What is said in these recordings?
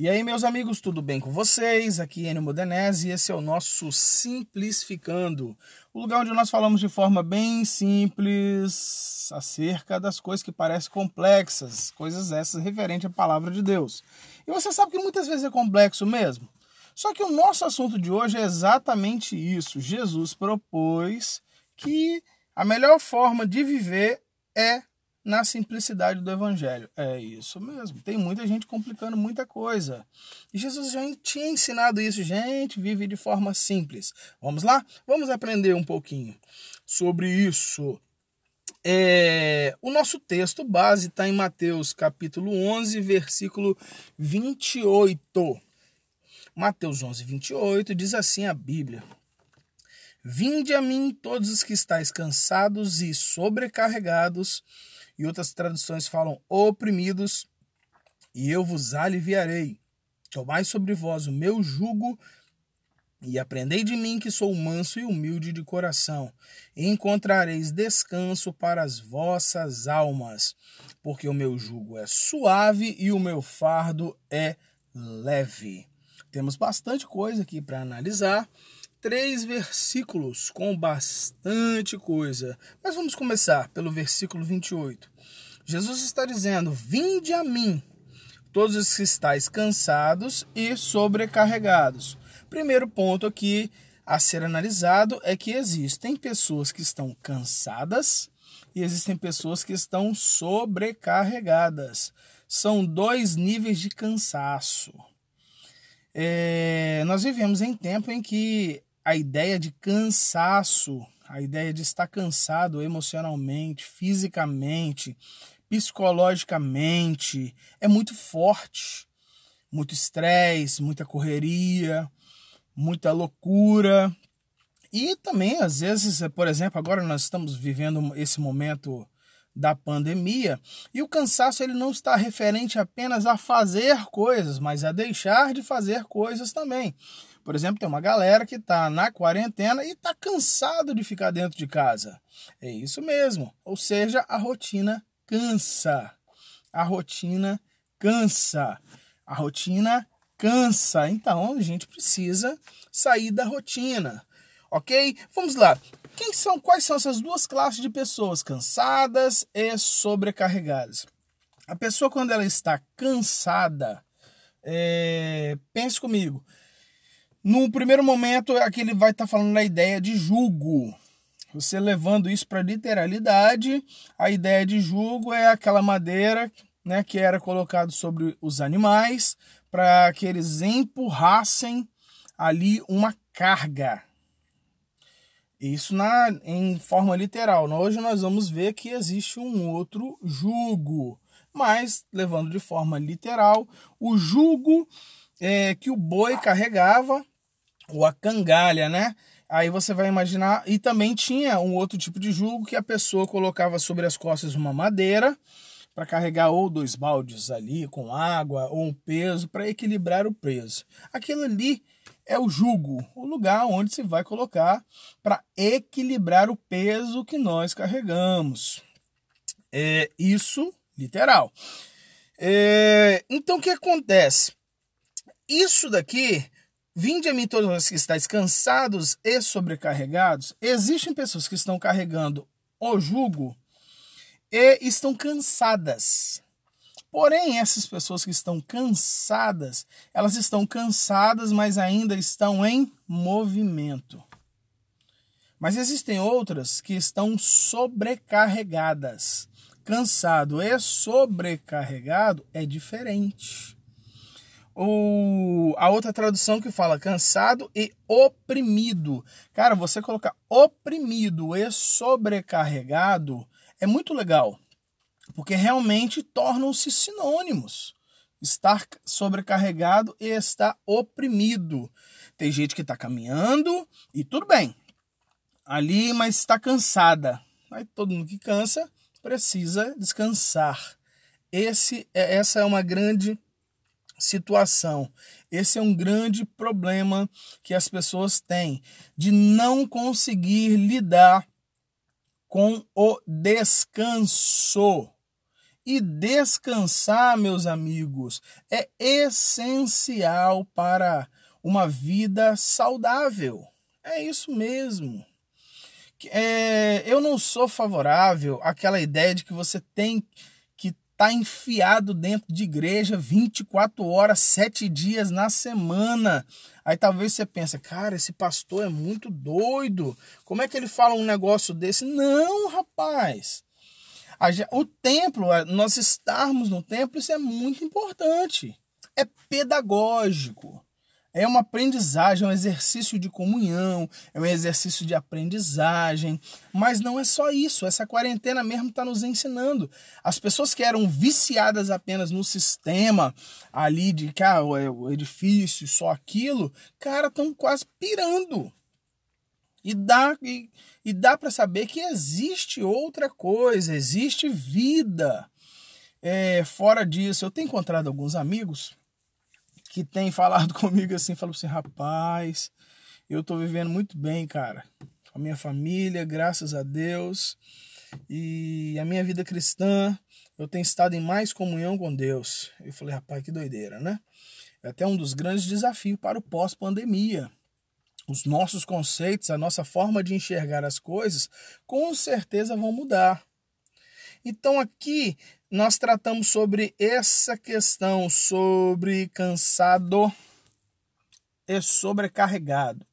E aí, meus amigos, tudo bem com vocês? Aqui é Enio Modenese e esse é o nosso Simplificando, o lugar onde nós falamos de forma bem simples acerca das coisas que parecem complexas, coisas essas referentes à palavra de Deus. E você sabe que muitas vezes é complexo mesmo. Só que o nosso assunto de hoje é exatamente isso. Jesus propôs que a melhor forma de viver é na simplicidade do evangelho. É isso mesmo. Tem muita gente complicando muita coisa. E Jesus já tinha ensinado isso. Gente, vive de forma simples. Vamos lá? Vamos aprender um pouquinho sobre isso. É, o nosso texto base está em Mateus capítulo 11, versículo 28. Mateus 11, 28 diz assim a Bíblia: Vinde a mim todos os que estáis cansados e sobrecarregados, e outras traduções falam oprimidos, e eu vos aliviarei. Tomai sobre vós o meu jugo e aprendei de mim que sou manso e humilde de coração, e encontrareis descanso para as vossas almas, porque o meu jugo é suave e o meu fardo é leve. Temos bastante coisa aqui para analisar três versículos com bastante coisa. Mas vamos começar pelo versículo 28. Jesus está dizendo: Vinde a mim, todos os que estáis cansados e sobrecarregados. Primeiro ponto aqui a ser analisado é que existem pessoas que estão cansadas e existem pessoas que estão sobrecarregadas. São dois níveis de cansaço. É, nós vivemos em tempo em que a ideia de cansaço, a ideia de estar cansado emocionalmente, fisicamente, psicologicamente, é muito forte. Muito estresse, muita correria, muita loucura. E também, às vezes, por exemplo, agora nós estamos vivendo esse momento da pandemia e o cansaço ele não está referente apenas a fazer coisas, mas a deixar de fazer coisas também. Por exemplo, tem uma galera que está na quarentena e está cansado de ficar dentro de casa. É isso mesmo. Ou seja, a rotina cansa. A rotina cansa. A rotina cansa. Então, a gente precisa sair da rotina. Ok? Vamos lá. Quem são, quais são essas duas classes de pessoas, cansadas e sobrecarregadas? A pessoa, quando ela está cansada, é, pense comigo, no primeiro momento, aqui ele vai estar tá falando da ideia de julgo. Você levando isso para literalidade, a ideia de julgo é aquela madeira né, que era colocado sobre os animais para que eles empurrassem ali uma carga. Isso na, em forma literal. Hoje nós vamos ver que existe um outro jugo, mas levando de forma literal, o jugo é, que o boi carregava ou a cangalha, né? Aí você vai imaginar. E também tinha um outro tipo de jugo que a pessoa colocava sobre as costas uma madeira para carregar ou dois baldes ali com água ou um peso para equilibrar o peso. Aquilo ali é o jugo, o lugar onde se vai colocar para equilibrar o peso que nós carregamos. É isso literal. É, então o que acontece? Isso daqui Vinde a mim todos os que estáis cansados e sobrecarregados. Existem pessoas que estão carregando o jugo e estão cansadas. Porém, essas pessoas que estão cansadas, elas estão cansadas, mas ainda estão em movimento. Mas existem outras que estão sobrecarregadas. Cansado e sobrecarregado é diferente o, a outra tradução que fala cansado e oprimido. Cara, você colocar oprimido e sobrecarregado é muito legal, porque realmente tornam-se sinônimos. Estar sobrecarregado e estar oprimido. Tem gente que está caminhando e tudo bem, ali, mas está cansada. Aí todo mundo que cansa precisa descansar. Esse, é, essa é uma grande situação. Esse é um grande problema que as pessoas têm de não conseguir lidar com o descanso. E descansar, meus amigos, é essencial para uma vida saudável. É isso mesmo. É, eu não sou favorável àquela ideia de que você tem que estar tá enfiado dentro de igreja 24 horas, 7 dias na semana. Aí talvez você pense, cara, esse pastor é muito doido. Como é que ele fala um negócio desse? Não, rapaz. O templo, nós estarmos no templo, isso é muito importante. É pedagógico. É uma aprendizagem, é um exercício de comunhão, é um exercício de aprendizagem. Mas não é só isso. Essa quarentena mesmo está nos ensinando. As pessoas que eram viciadas apenas no sistema ali de que ah, o edifício, só aquilo, cara, estão quase pirando. E dá, e, e dá para saber que existe outra coisa, existe vida. É, fora disso, eu tenho encontrado alguns amigos que têm falado comigo assim, falam assim, rapaz, eu tô vivendo muito bem, cara, com a minha família, graças a Deus, e a minha vida cristã, eu tenho estado em mais comunhão com Deus. Eu falei, rapaz, que doideira, né? É até um dos grandes desafios para o pós-pandemia os nossos conceitos, a nossa forma de enxergar as coisas, com certeza vão mudar. Então aqui nós tratamos sobre essa questão, sobre cansado e sobrecarregado.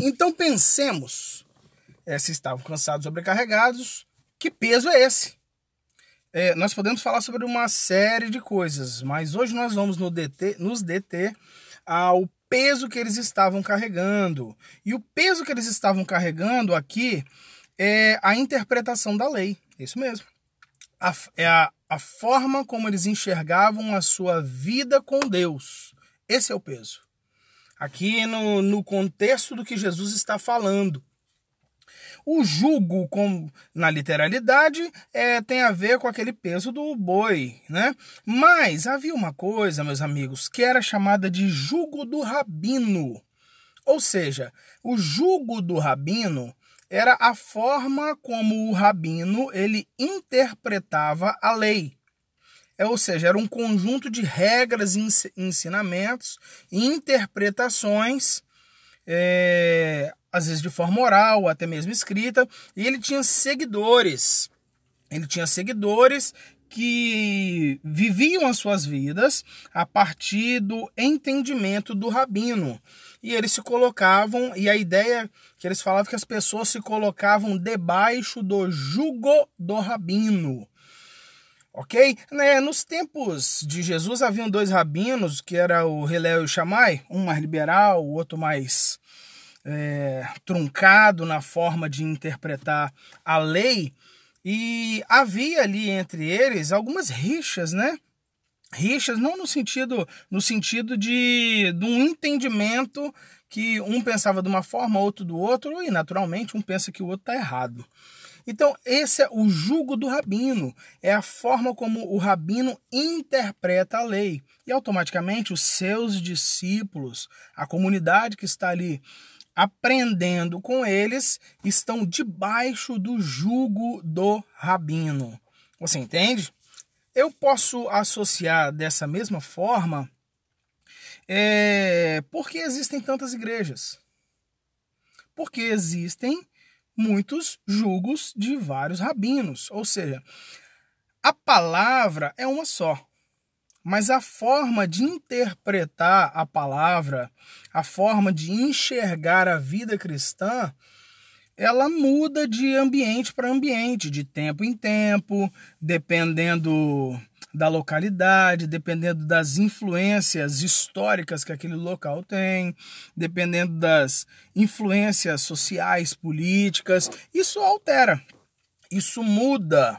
Então pensemos, é, se estavam cansados, sobrecarregados, que peso é esse? É, nós podemos falar sobre uma série de coisas, mas hoje nós vamos no DT, nos deter ao peso que eles estavam carregando. E o peso que eles estavam carregando aqui é a interpretação da lei. Isso mesmo. A, é a, a forma como eles enxergavam a sua vida com Deus. Esse é o peso. Aqui no, no contexto do que Jesus está falando. O jugo, com, na literalidade, é, tem a ver com aquele peso do boi, né? Mas havia uma coisa, meus amigos, que era chamada de jugo do rabino. Ou seja, o jugo do rabino era a forma como o rabino ele interpretava a lei. É, ou seja, era um conjunto de regras, ensinamentos e interpretações é, às vezes de forma oral, até mesmo escrita, e ele tinha seguidores. Ele tinha seguidores que viviam as suas vidas a partir do entendimento do rabino. E eles se colocavam, e a ideia que eles falavam que as pessoas se colocavam debaixo do jugo do rabino. Ok? Né, nos tempos de Jesus haviam dois rabinos, que era o Hilel e o Shammai, um mais liberal, o outro mais é, truncado na forma de interpretar a lei, e havia ali entre eles algumas rixas, né? Rixas não no sentido no sentido de, de um entendimento que um pensava de uma forma, outro do outro, e naturalmente um pensa que o outro está errado. Então, esse é o jugo do rabino, é a forma como o rabino interpreta a lei. E automaticamente os seus discípulos, a comunidade que está ali aprendendo com eles, estão debaixo do jugo do rabino. Você entende? Eu posso associar dessa mesma forma é, porque existem tantas igrejas. Porque existem muitos julgos de vários rabinos. Ou seja, a palavra é uma só mas a forma de interpretar a palavra, a forma de enxergar a vida cristã, ela muda de ambiente para ambiente, de tempo em tempo, dependendo da localidade, dependendo das influências históricas que aquele local tem, dependendo das influências sociais, políticas. Isso altera, isso muda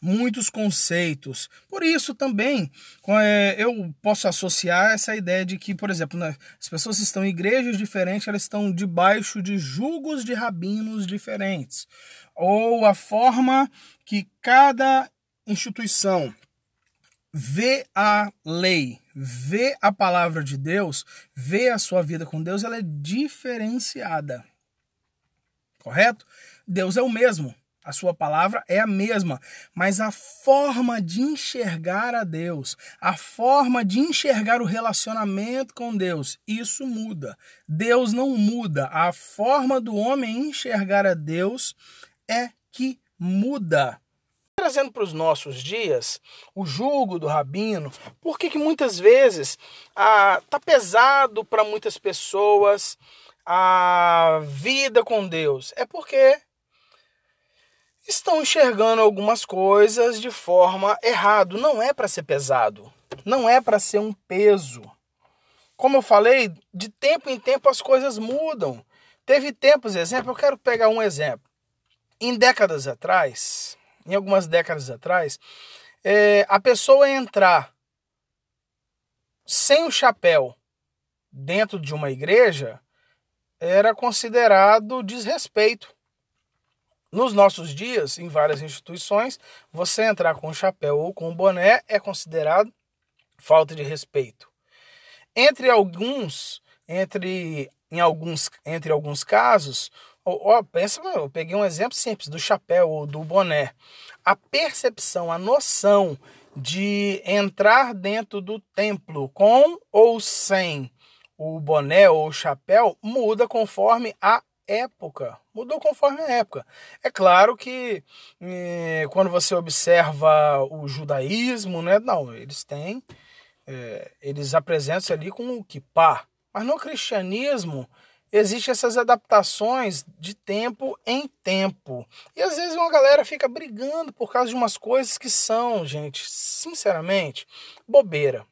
muitos conceitos. Por isso também é, eu posso associar essa ideia de que, por exemplo, né, as pessoas estão em igrejas diferentes, elas estão debaixo de julgos de rabinos diferentes. Ou a forma que cada instituição vê a lei, vê a palavra de Deus, vê a sua vida com Deus, ela é diferenciada. correto? Deus é o mesmo. A sua palavra é a mesma, mas a forma de enxergar a Deus, a forma de enxergar o relacionamento com Deus, isso muda. Deus não muda. A forma do homem enxergar a Deus é que muda. Trazendo para os nossos dias o jugo do rabino, por que muitas vezes ah, tá pesado para muitas pessoas a vida com Deus? É porque estão enxergando algumas coisas de forma errada. Não é para ser pesado, não é para ser um peso. Como eu falei, de tempo em tempo as coisas mudam. Teve tempos, exemplo, eu quero pegar um exemplo. Em décadas atrás, em algumas décadas atrás, é, a pessoa entrar sem o chapéu dentro de uma igreja era considerado desrespeito. Nos nossos dias, em várias instituições, você entrar com chapéu ou com boné é considerado falta de respeito. Entre alguns, entre em alguns, entre alguns casos, ó, pensa, eu peguei um exemplo simples do chapéu ou do boné. A percepção, a noção de entrar dentro do templo com ou sem o boné ou o chapéu muda conforme a época. Mudou conforme a época. É claro que eh, quando você observa o judaísmo, né? Não, eles têm. Eh, eles apresentam-se ali com o kippah. Mas no cristianismo existem essas adaptações de tempo em tempo. E às vezes uma galera fica brigando por causa de umas coisas que são, gente, sinceramente, bobeira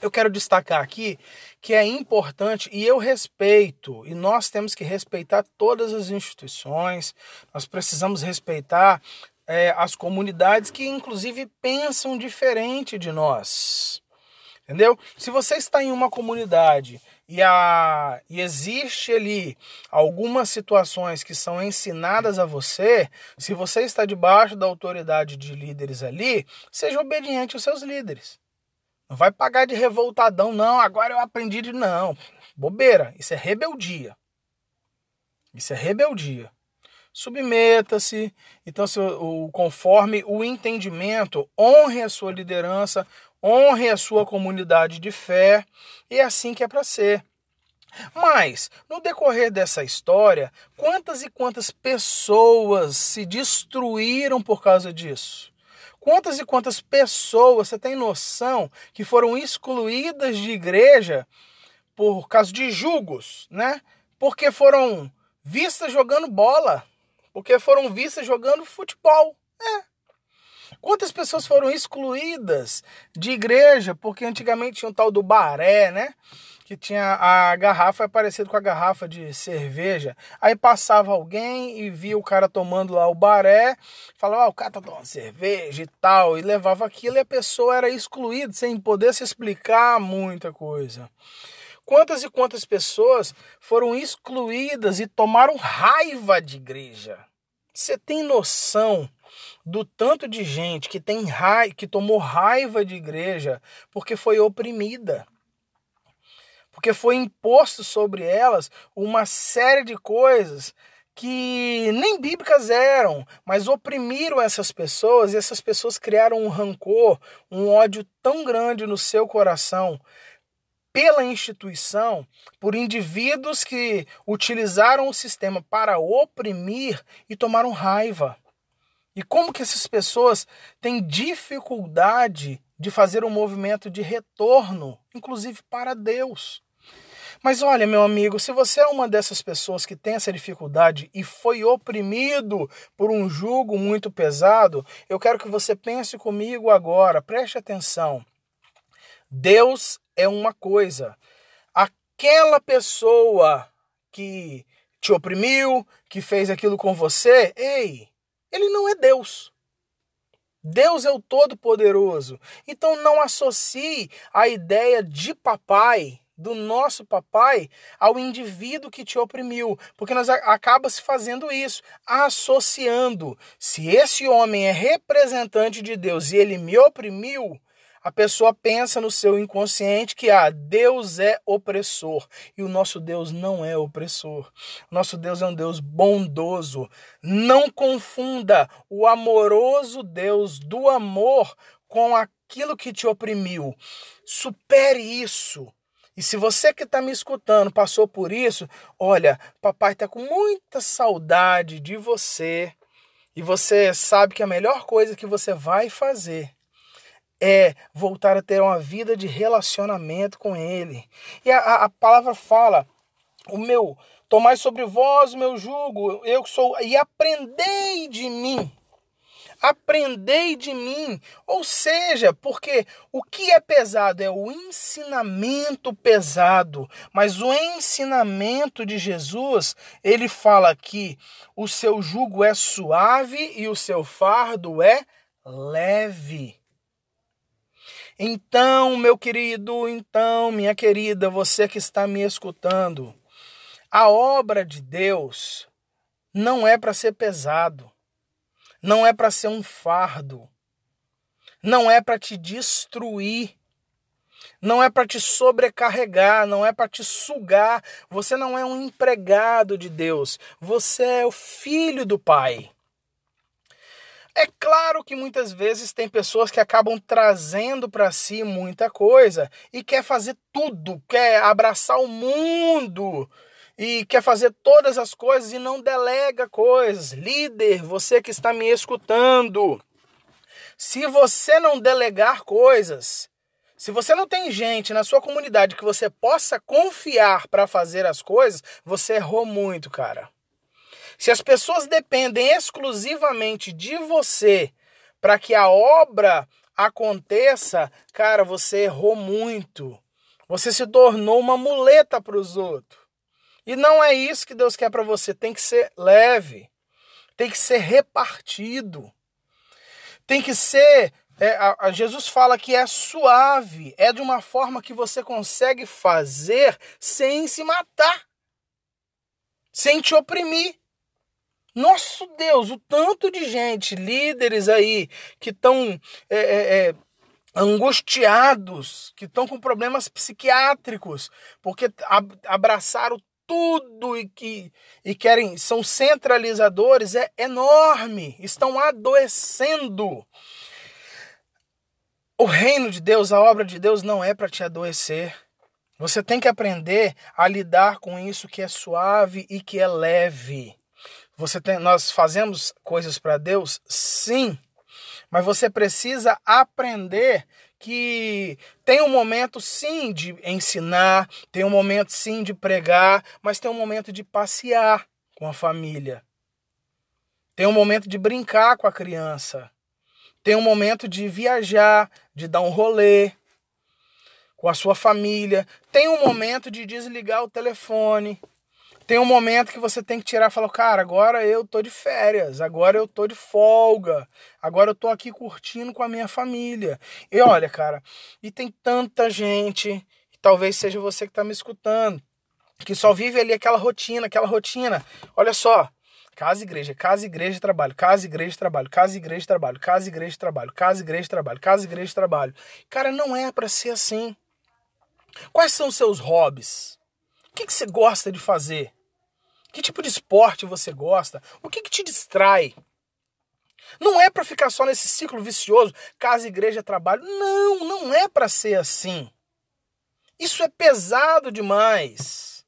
eu quero destacar aqui que é importante e eu respeito, e nós temos que respeitar todas as instituições, nós precisamos respeitar é, as comunidades que, inclusive, pensam diferente de nós. Entendeu? Se você está em uma comunidade e, a, e existe ali algumas situações que são ensinadas a você, se você está debaixo da autoridade de líderes ali, seja obediente aos seus líderes. Não vai pagar de revoltadão, não. Agora eu aprendi de. Não. Bobeira. Isso é rebeldia. Isso é rebeldia. Submeta-se. Então, se o, conforme o entendimento, honre a sua liderança, honre a sua comunidade de fé. E é assim que é para ser. Mas, no decorrer dessa história, quantas e quantas pessoas se destruíram por causa disso? Quantas e quantas pessoas você tem noção que foram excluídas de igreja por causa de julgos, né? Porque foram vistas jogando bola, porque foram vistas jogando futebol. É. Quantas pessoas foram excluídas de igreja porque antigamente tinha um tal do baré, né? Que tinha a garrafa é parecido com a garrafa de cerveja. Aí passava alguém e via o cara tomando lá o baré, falava, ah, o cara tá tomando cerveja e tal, e levava aquilo e a pessoa era excluída sem poder se explicar muita coisa. Quantas e quantas pessoas foram excluídas e tomaram raiva de igreja? Você tem noção do tanto de gente que tem raiva, que tomou raiva de igreja porque foi oprimida? Porque foi imposto sobre elas uma série de coisas que nem bíblicas eram, mas oprimiram essas pessoas e essas pessoas criaram um rancor, um ódio tão grande no seu coração pela instituição, por indivíduos que utilizaram o sistema para oprimir e tomaram raiva. E como que essas pessoas têm dificuldade de fazer um movimento de retorno, inclusive para Deus? Mas olha, meu amigo, se você é uma dessas pessoas que tem essa dificuldade e foi oprimido por um jugo muito pesado, eu quero que você pense comigo agora, preste atenção. Deus é uma coisa. Aquela pessoa que te oprimiu, que fez aquilo com você, ei, ele não é Deus. Deus é o Todo-Poderoso. Então não associe a ideia de papai do nosso papai ao indivíduo que te oprimiu, porque nós acaba se fazendo isso, associando. Se esse homem é representante de Deus e ele me oprimiu, a pessoa pensa no seu inconsciente que ah, Deus é opressor e o nosso Deus não é opressor. Nosso Deus é um Deus bondoso. Não confunda o amoroso Deus do amor com aquilo que te oprimiu. Supere isso. E se você que está me escutando passou por isso, olha, papai está com muita saudade de você. E você sabe que a melhor coisa que você vai fazer é voltar a ter uma vida de relacionamento com Ele. E a, a palavra fala: o meu, tomai sobre vós o meu jugo, eu sou, e aprendei de mim. Aprendei de mim. Ou seja, porque o que é pesado é o ensinamento pesado, mas o ensinamento de Jesus, ele fala que o seu jugo é suave e o seu fardo é leve. Então, meu querido, então, minha querida, você que está me escutando, a obra de Deus não é para ser pesado, não é para ser um fardo, não é para te destruir, não é para te sobrecarregar, não é para te sugar. Você não é um empregado de Deus, você é o filho do Pai. É claro que muitas vezes tem pessoas que acabam trazendo para si muita coisa e quer fazer tudo, quer abraçar o mundo e quer fazer todas as coisas e não delega coisas. Líder, você que está me escutando, se você não delegar coisas, se você não tem gente na sua comunidade que você possa confiar para fazer as coisas, você errou muito, cara. Se as pessoas dependem exclusivamente de você para que a obra aconteça, cara, você errou muito. Você se tornou uma muleta para os outros. E não é isso que Deus quer para você. Tem que ser leve, tem que ser repartido, tem que ser. É, a, a Jesus fala que é suave, é de uma forma que você consegue fazer sem se matar, sem te oprimir. Nosso Deus, o tanto de gente, líderes aí, que estão é, é, é, angustiados, que estão com problemas psiquiátricos, porque abraçaram tudo e que e querem são centralizadores é enorme, estão adoecendo. O reino de Deus, a obra de Deus não é para te adoecer. Você tem que aprender a lidar com isso que é suave e que é leve. Você tem, nós fazemos coisas para Deus? Sim. Mas você precisa aprender que tem um momento sim de ensinar, tem um momento sim de pregar, mas tem um momento de passear com a família. Tem um momento de brincar com a criança. Tem um momento de viajar, de dar um rolê com a sua família. Tem um momento de desligar o telefone. Tem um momento que você tem que tirar e falar, cara, agora eu tô de férias, agora eu tô de folga, agora eu tô aqui curtindo com a minha família. E olha, cara, e tem tanta gente, talvez seja você que tá me escutando, que só vive ali aquela rotina, aquela rotina. Olha só, casa, igreja, casa, igreja, trabalho, casa, igreja, trabalho, casa, igreja, trabalho, casa, igreja, trabalho, casa, igreja, trabalho, casa, igreja, trabalho. Cara, não é para ser assim. Quais são os seus hobbies? O que, que você gosta de fazer? Que tipo de esporte você gosta? O que, que te distrai? Não é para ficar só nesse ciclo vicioso, casa, igreja, trabalho. Não, não é para ser assim. Isso é pesado demais.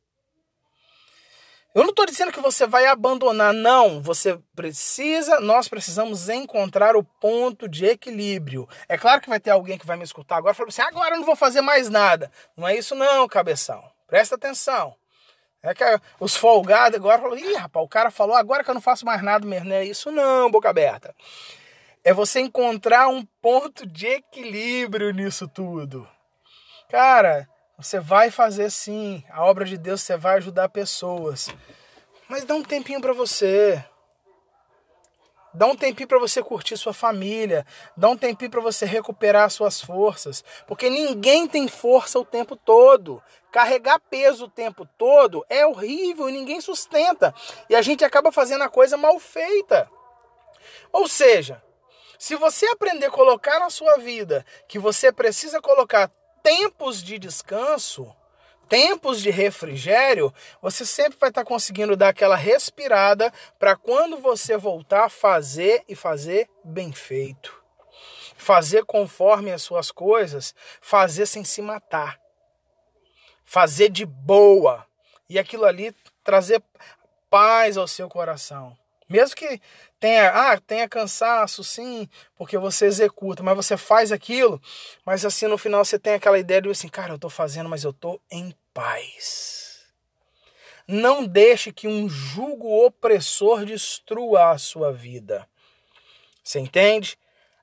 Eu não estou dizendo que você vai abandonar, não. Você precisa, nós precisamos encontrar o ponto de equilíbrio. É claro que vai ter alguém que vai me escutar agora e falar assim: agora eu não vou fazer mais nada. Não é isso, não, cabeção. Presta atenção. É que os folgados agora falam, ih, rapaz, o cara falou agora que eu não faço mais nada mesmo. É isso não, boca aberta. É você encontrar um ponto de equilíbrio nisso tudo. Cara, você vai fazer sim. A obra de Deus você vai ajudar pessoas. Mas dá um tempinho para você. Dá um tempinho para você curtir sua família, dá um tempinho para você recuperar suas forças, porque ninguém tem força o tempo todo. Carregar peso o tempo todo é horrível e ninguém sustenta. E a gente acaba fazendo a coisa mal feita. Ou seja, Se você aprender a colocar na sua vida que você precisa colocar tempos de descanso, tempos de refrigério, você sempre vai estar conseguindo dar aquela respirada para quando você voltar fazer e fazer bem feito. Fazer conforme as suas coisas, fazer sem se matar. Fazer de boa. E aquilo ali trazer paz ao seu coração. Mesmo que tenha, ah, tenha cansaço, sim, porque você executa, mas você faz aquilo, mas assim no final você tem aquela ideia de assim, cara, eu tô fazendo, mas eu tô em paz. Não deixe que um jugo opressor destrua a sua vida. Você entende?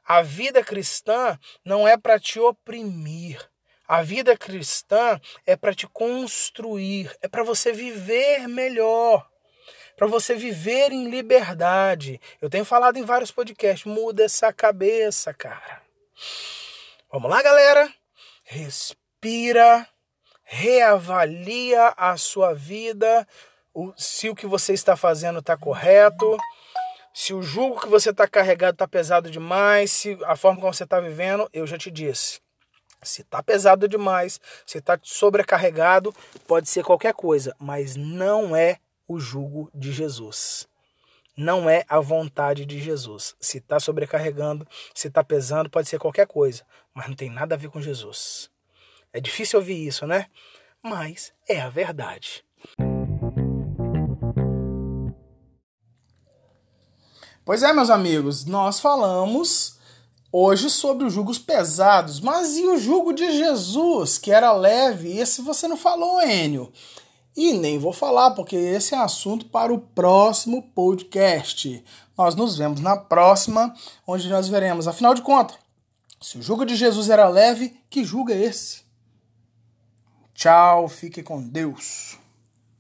A vida cristã não é para te oprimir. A vida cristã é para te construir, é para você viver melhor para você viver em liberdade. Eu tenho falado em vários podcasts, muda essa cabeça, cara. Vamos lá, galera? Respira, reavalia a sua vida, se o que você está fazendo está correto, se o jugo que você está carregado está pesado demais, se a forma como você está vivendo, eu já te disse. Se está pesado demais, se está sobrecarregado, pode ser qualquer coisa, mas não é o jugo de Jesus. Não é a vontade de Jesus. Se está sobrecarregando, se está pesando, pode ser qualquer coisa, mas não tem nada a ver com Jesus. É difícil ouvir isso, né? Mas é a verdade. Pois é, meus amigos, nós falamos hoje sobre os jugos pesados, mas e o jugo de Jesus, que era leve? Esse você não falou, Enio. E nem vou falar, porque esse é assunto para o próximo podcast. Nós nos vemos na próxima, onde nós veremos, afinal de contas, se o jugo de Jesus era leve, que jugo é esse? Tchau, fique com Deus.